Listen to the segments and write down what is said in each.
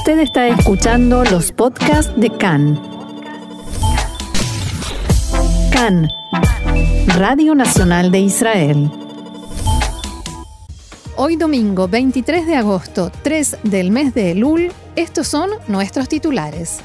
Usted está escuchando los podcasts de CAN. CAN, Radio Nacional de Israel. Hoy domingo 23 de agosto, 3 del mes de Elul, estos son nuestros titulares.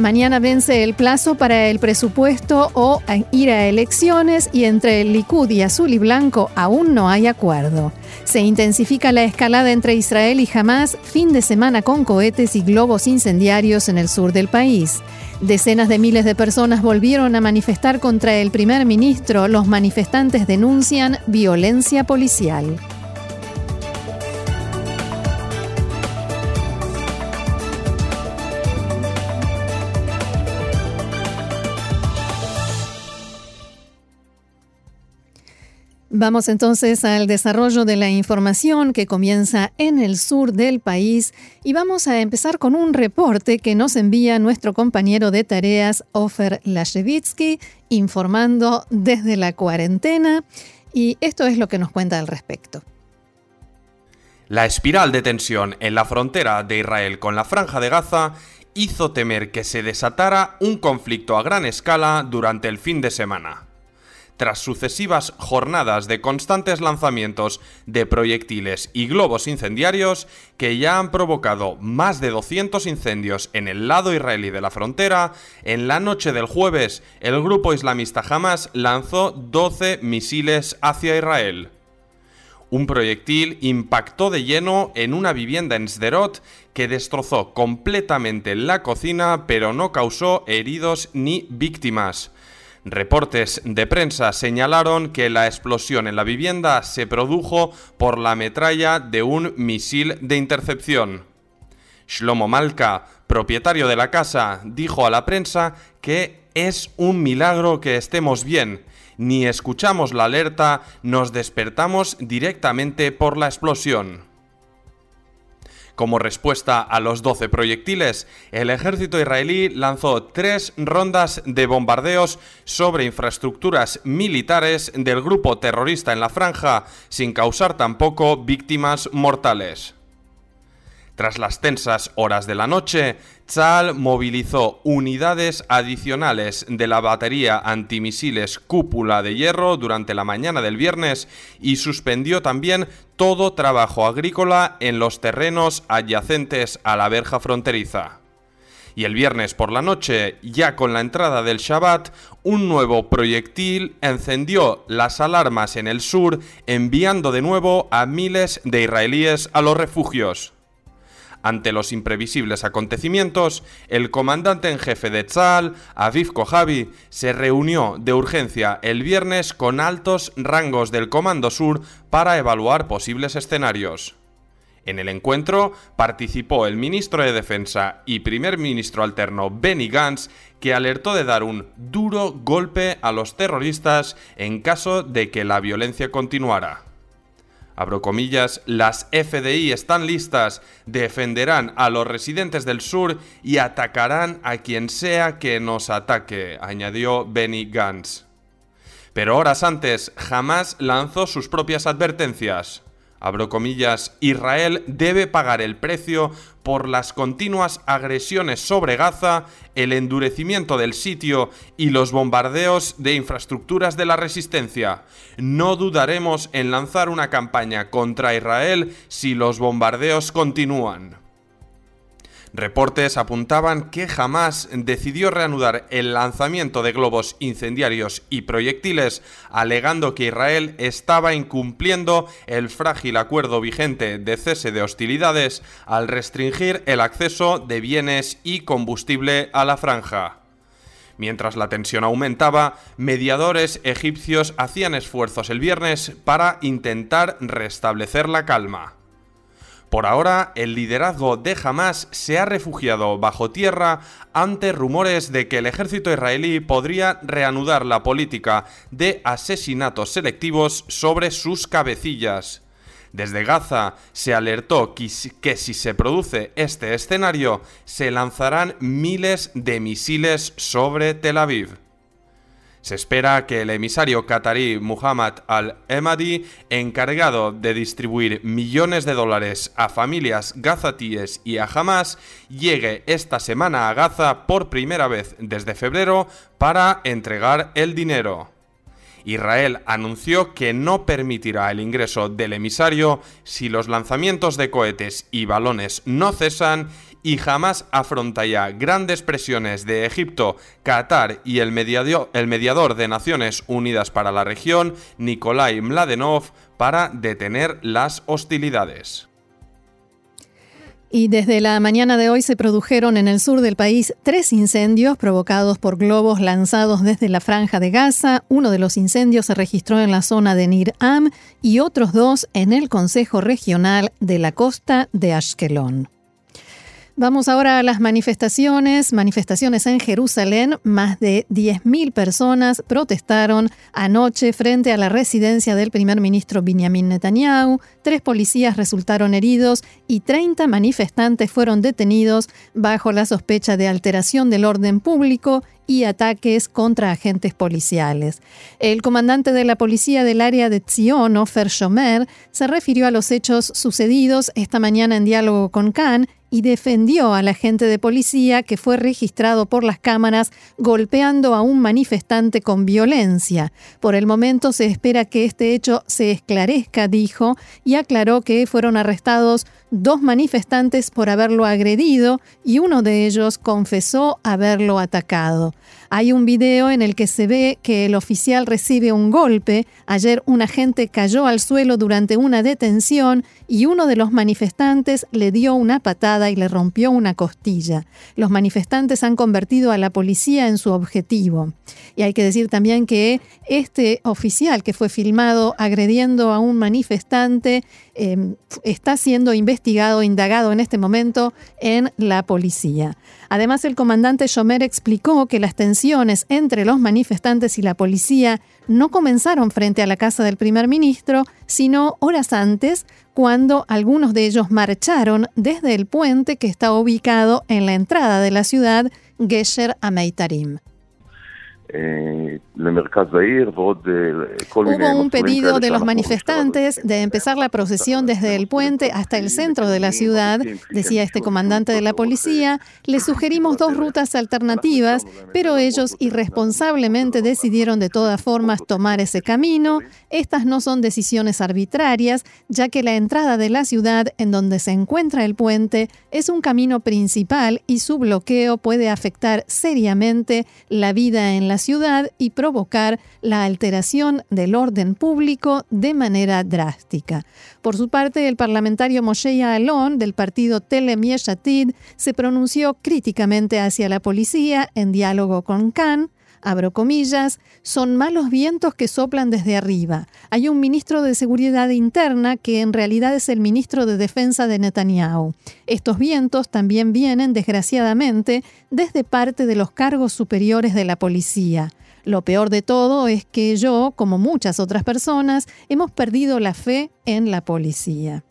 Mañana vence el plazo para el presupuesto o ir a elecciones y entre el Likud y Azul y Blanco aún no hay acuerdo. Se intensifica la escalada entre Israel y Hamas fin de semana con cohetes y globos incendiarios en el sur del país. Decenas de miles de personas volvieron a manifestar contra el primer ministro. Los manifestantes denuncian violencia policial. Vamos entonces al desarrollo de la información que comienza en el sur del país y vamos a empezar con un reporte que nos envía nuestro compañero de tareas Ofer Lashevitsky informando desde la cuarentena y esto es lo que nos cuenta al respecto. La espiral de tensión en la frontera de Israel con la franja de Gaza hizo temer que se desatara un conflicto a gran escala durante el fin de semana tras sucesivas jornadas de constantes lanzamientos de proyectiles y globos incendiarios que ya han provocado más de 200 incendios en el lado israelí de la frontera, en la noche del jueves el grupo islamista Hamas lanzó 12 misiles hacia Israel. Un proyectil impactó de lleno en una vivienda en Sderot que destrozó completamente la cocina pero no causó heridos ni víctimas. Reportes de prensa señalaron que la explosión en la vivienda se produjo por la metralla de un misil de intercepción. Shlomo Malka, propietario de la casa, dijo a la prensa que es un milagro que estemos bien. Ni escuchamos la alerta, nos despertamos directamente por la explosión. Como respuesta a los 12 proyectiles, el ejército israelí lanzó tres rondas de bombardeos sobre infraestructuras militares del grupo terrorista en la franja, sin causar tampoco víctimas mortales. Tras las tensas horas de la noche, Tzal movilizó unidades adicionales de la batería antimisiles Cúpula de Hierro durante la mañana del viernes y suspendió también todo trabajo agrícola en los terrenos adyacentes a la verja fronteriza. Y el viernes por la noche, ya con la entrada del Shabbat, un nuevo proyectil encendió las alarmas en el sur, enviando de nuevo a miles de israelíes a los refugios. Ante los imprevisibles acontecimientos, el comandante en jefe de Tzal, Aviv Kojavi, se reunió de urgencia el viernes con altos rangos del Comando Sur para evaluar posibles escenarios. En el encuentro participó el ministro de Defensa y primer ministro alterno Benny Gantz, que alertó de dar un duro golpe a los terroristas en caso de que la violencia continuara abro comillas, las FDI están listas, defenderán a los residentes del sur y atacarán a quien sea que nos ataque, añadió Benny Gantz. Pero horas antes, jamás lanzó sus propias advertencias abro comillas, Israel debe pagar el precio por las continuas agresiones sobre Gaza, el endurecimiento del sitio y los bombardeos de infraestructuras de la resistencia. No dudaremos en lanzar una campaña contra Israel si los bombardeos continúan. Reportes apuntaban que jamás decidió reanudar el lanzamiento de globos incendiarios y proyectiles, alegando que Israel estaba incumpliendo el frágil acuerdo vigente de cese de hostilidades al restringir el acceso de bienes y combustible a la franja. Mientras la tensión aumentaba, mediadores egipcios hacían esfuerzos el viernes para intentar restablecer la calma. Por ahora, el liderazgo de Hamas se ha refugiado bajo tierra ante rumores de que el ejército israelí podría reanudar la política de asesinatos selectivos sobre sus cabecillas. Desde Gaza se alertó que, si se produce este escenario, se lanzarán miles de misiles sobre Tel Aviv. Se espera que el emisario qatarí Muhammad al-Emadi, encargado de distribuir millones de dólares a familias gazatíes y a Hamas, llegue esta semana a Gaza por primera vez desde febrero para entregar el dinero. Israel anunció que no permitirá el ingreso del emisario si los lanzamientos de cohetes y balones no cesan y jamás afronta ya grandes presiones de Egipto, Qatar y el el mediador de Naciones Unidas para la región, Nikolai Mladenov, para detener las hostilidades. Y desde la mañana de hoy se produjeron en el sur del país tres incendios provocados por globos lanzados desde la franja de Gaza. Uno de los incendios se registró en la zona de Nir Am y otros dos en el Consejo Regional de la Costa de Ashkelon. Vamos ahora a las manifestaciones. Manifestaciones en Jerusalén. Más de 10.000 personas protestaron anoche frente a la residencia del primer ministro Benjamin Netanyahu. Tres policías resultaron heridos y 30 manifestantes fueron detenidos bajo la sospecha de alteración del orden público y ataques contra agentes policiales. El comandante de la policía del área de Zion, Ofer Shomer, se refirió a los hechos sucedidos esta mañana en diálogo con Khan y defendió al agente de policía que fue registrado por las cámaras golpeando a un manifestante con violencia. Por el momento se espera que este hecho se esclarezca, dijo, y aclaró que fueron arrestados dos manifestantes por haberlo agredido y uno de ellos confesó haberlo atacado. Hay un video en el que se ve que el oficial recibe un golpe. Ayer un agente cayó al suelo durante una detención y uno de los manifestantes le dio una patada y le rompió una costilla. Los manifestantes han convertido a la policía en su objetivo. Y hay que decir también que este oficial que fue filmado agrediendo a un manifestante Em, está siendo investigado, indagado en este momento en la policía. Además, el comandante Shomer explicó que las tensiones entre los manifestantes y la policía no comenzaron frente a la casa del primer ministro, sino horas antes, cuando algunos de ellos marcharon desde el puente que está ubicado en la entrada de la ciudad, Gesher Ameitarim. Hubo un pedido de los manifestantes de empezar la procesión desde el puente hasta el centro de la ciudad, decía este comandante de la policía. Le sugerimos dos rutas alternativas, pero ellos irresponsablemente decidieron de todas formas tomar ese camino. Estas no son decisiones arbitrarias, ya que la entrada de la ciudad en donde se encuentra el puente es un camino principal y su bloqueo puede afectar seriamente la vida en la ciudad y provocar la alteración del orden público de manera drástica. Por su parte, el parlamentario Moshe Alon del partido Telem Yeshatid se pronunció críticamente hacia la policía en diálogo con Khan, abro comillas, son malos vientos que soplan desde arriba. Hay un ministro de Seguridad Interna que en realidad es el ministro de Defensa de Netanyahu. Estos vientos también vienen, desgraciadamente, desde parte de los cargos superiores de la policía. Lo peor de todo es que yo, como muchas otras personas, hemos perdido la fe en la policía.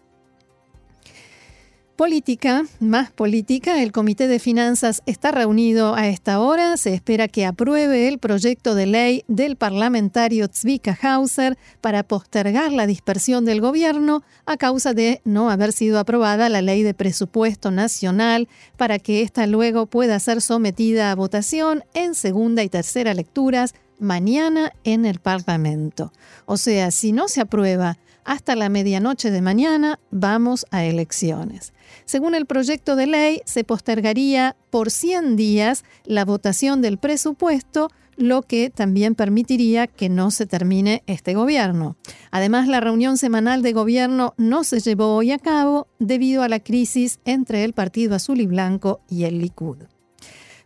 Política, más política, el Comité de Finanzas está reunido a esta hora. Se espera que apruebe el proyecto de ley del parlamentario Tzvika Hauser para postergar la dispersión del gobierno a causa de no haber sido aprobada la ley de presupuesto nacional para que ésta luego pueda ser sometida a votación en segunda y tercera lecturas mañana en el Parlamento. O sea, si no se aprueba hasta la medianoche de mañana, vamos a elecciones. Según el proyecto de ley, se postergaría por 100 días la votación del presupuesto, lo que también permitiría que no se termine este gobierno. Además, la reunión semanal de gobierno no se llevó hoy a cabo debido a la crisis entre el Partido Azul y Blanco y el Likud.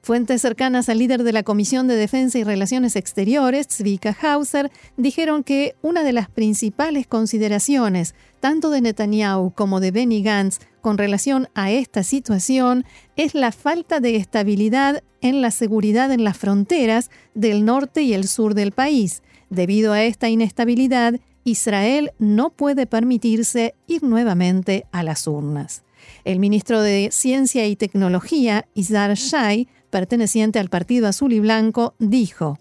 Fuentes cercanas al líder de la Comisión de Defensa y Relaciones Exteriores, Zvika Hauser, dijeron que una de las principales consideraciones, tanto de Netanyahu como de Benny Gantz, con relación a esta situación es la falta de estabilidad en la seguridad en las fronteras del norte y el sur del país. Debido a esta inestabilidad, Israel no puede permitirse ir nuevamente a las urnas. El ministro de Ciencia y Tecnología, Izar Shai, perteneciente al Partido Azul y Blanco, dijo,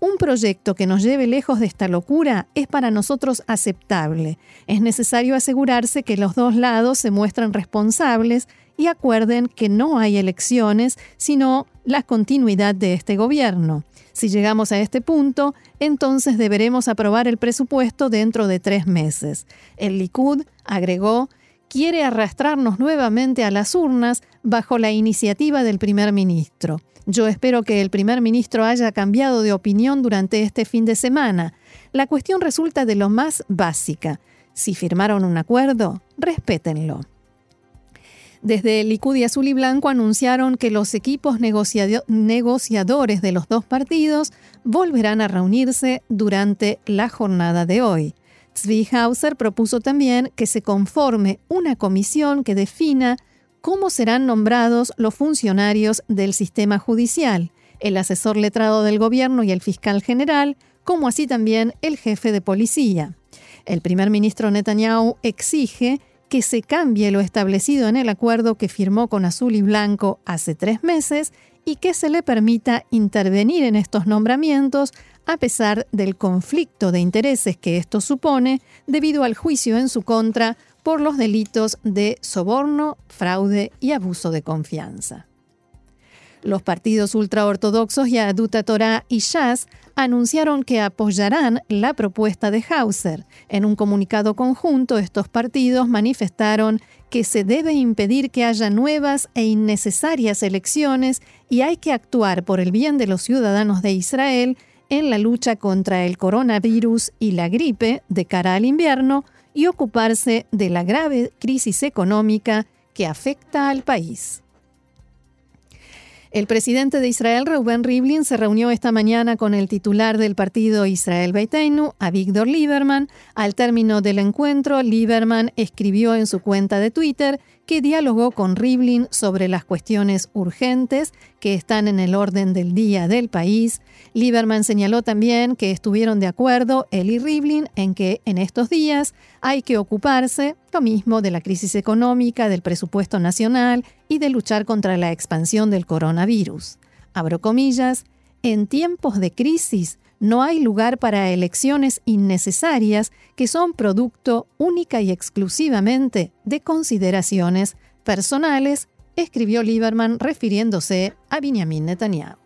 un proyecto que nos lleve lejos de esta locura es para nosotros aceptable. Es necesario asegurarse que los dos lados se muestran responsables y acuerden que no hay elecciones, sino la continuidad de este gobierno. Si llegamos a este punto, entonces deberemos aprobar el presupuesto dentro de tres meses. El Likud agregó quiere arrastrarnos nuevamente a las urnas bajo la iniciativa del primer ministro. Yo espero que el primer ministro haya cambiado de opinión durante este fin de semana. La cuestión resulta de lo más básica. Si firmaron un acuerdo, respétenlo. Desde Likud y Azul y Blanco anunciaron que los equipos negociadores de los dos partidos volverán a reunirse durante la jornada de hoy. Zvi Hauser propuso también que se conforme una comisión que defina cómo serán nombrados los funcionarios del sistema judicial, el asesor letrado del gobierno y el fiscal general, como así también el jefe de policía. El primer ministro Netanyahu exige que se cambie lo establecido en el acuerdo que firmó con Azul y Blanco hace tres meses y que se le permita intervenir en estos nombramientos a pesar del conflicto de intereses que esto supone debido al juicio en su contra por los delitos de soborno, fraude y abuso de confianza. Los partidos ultraortodoxos Yaduta Torah y Shas anunciaron que apoyarán la propuesta de Hauser. En un comunicado conjunto, estos partidos manifestaron que se debe impedir que haya nuevas e innecesarias elecciones y hay que actuar por el bien de los ciudadanos de Israel en la lucha contra el coronavirus y la gripe de cara al invierno, y ocuparse de la grave crisis económica que afecta al país. El presidente de Israel, Reuben Rivlin, se reunió esta mañana con el titular del partido Israel Beiteinu, Avigdor Lieberman. Al término del encuentro, Lieberman escribió en su cuenta de Twitter que dialogó con Rivlin sobre las cuestiones urgentes que están en el orden del día del país. Lieberman señaló también que estuvieron de acuerdo él y Rivlin en que en estos días hay que ocuparse lo mismo de la crisis económica, del presupuesto nacional y de luchar contra la expansión del coronavirus. Abro comillas, en tiempos de crisis no hay lugar para elecciones innecesarias que son producto única y exclusivamente de consideraciones personales, escribió Lieberman refiriéndose a Benjamin Netanyahu.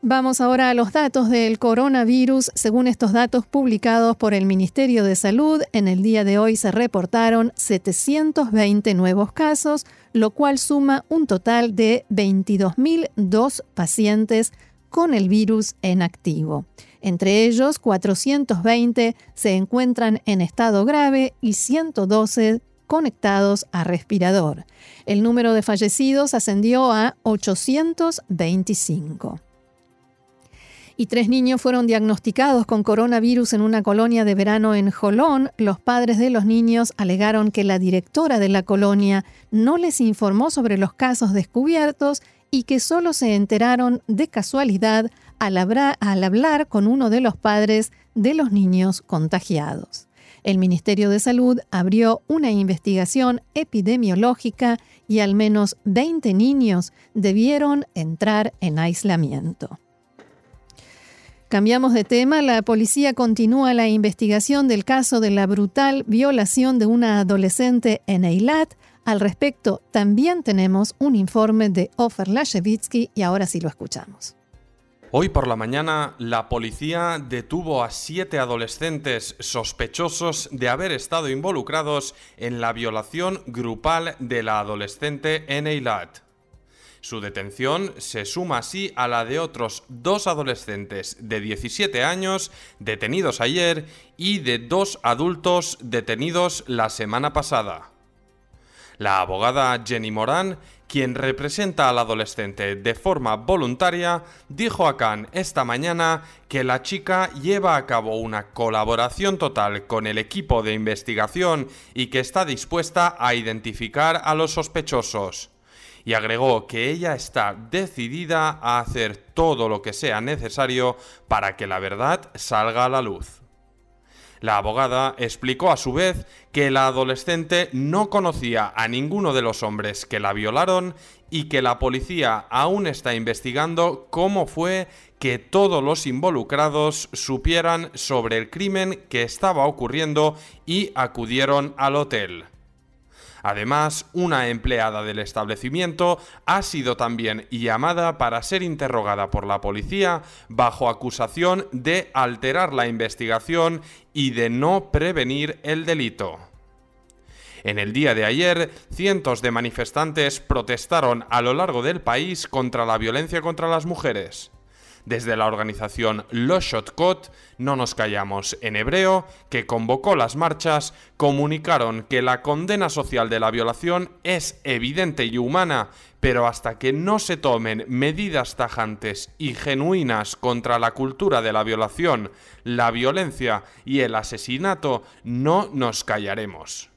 Vamos ahora a los datos del coronavirus. Según estos datos publicados por el Ministerio de Salud, en el día de hoy se reportaron 720 nuevos casos, lo cual suma un total de 22.002 pacientes con el virus en activo. Entre ellos, 420 se encuentran en estado grave y 112 conectados a respirador. El número de fallecidos ascendió a 825 y tres niños fueron diagnosticados con coronavirus en una colonia de verano en Jolón. Los padres de los niños alegaron que la directora de la colonia no les informó sobre los casos descubiertos y que solo se enteraron de casualidad al, hablar con uno de los padres de los niños contagiados. El Ministerio de Salud abrió una investigación epidemiológica y al menos 20 niños debieron entrar en aislamiento. Cambiamos de tema, la policía continúa la investigación del caso de la brutal violación de una adolescente en Eilat. Al respecto, también tenemos un informe de Ofer Lashevitsky y ahora sí lo escuchamos. Hoy por la mañana, la policía detuvo a siete adolescentes sospechosos de haber estado involucrados en la violación grupal de la adolescente en Eilat. Su detención se suma así a la de otros dos adolescentes de 17 años detenidos ayer y de dos adultos detenidos la semana pasada. La abogada Jenny Moran, quien representa al adolescente de forma voluntaria, dijo a Khan esta mañana que la chica lleva a cabo una colaboración total con el equipo de investigación y que está dispuesta a identificar a los sospechosos. Y agregó que ella está decidida a hacer todo lo que sea necesario para que la verdad salga a la luz. La abogada explicó a su vez que la adolescente no conocía a ninguno de los hombres que la violaron y que la policía aún está investigando cómo fue que todos los involucrados supieran sobre el crimen que estaba ocurriendo y acudieron al hotel. Además, una empleada del establecimiento ha sido también llamada para ser interrogada por la policía bajo acusación de alterar la investigación y de no prevenir el delito. En el día de ayer, cientos de manifestantes protestaron a lo largo del país contra la violencia contra las mujeres. Desde la organización Kot, No nos callamos en hebreo, que convocó las marchas, comunicaron que la condena social de la violación es evidente y humana, pero hasta que no se tomen medidas tajantes y genuinas contra la cultura de la violación, la violencia y el asesinato, no nos callaremos.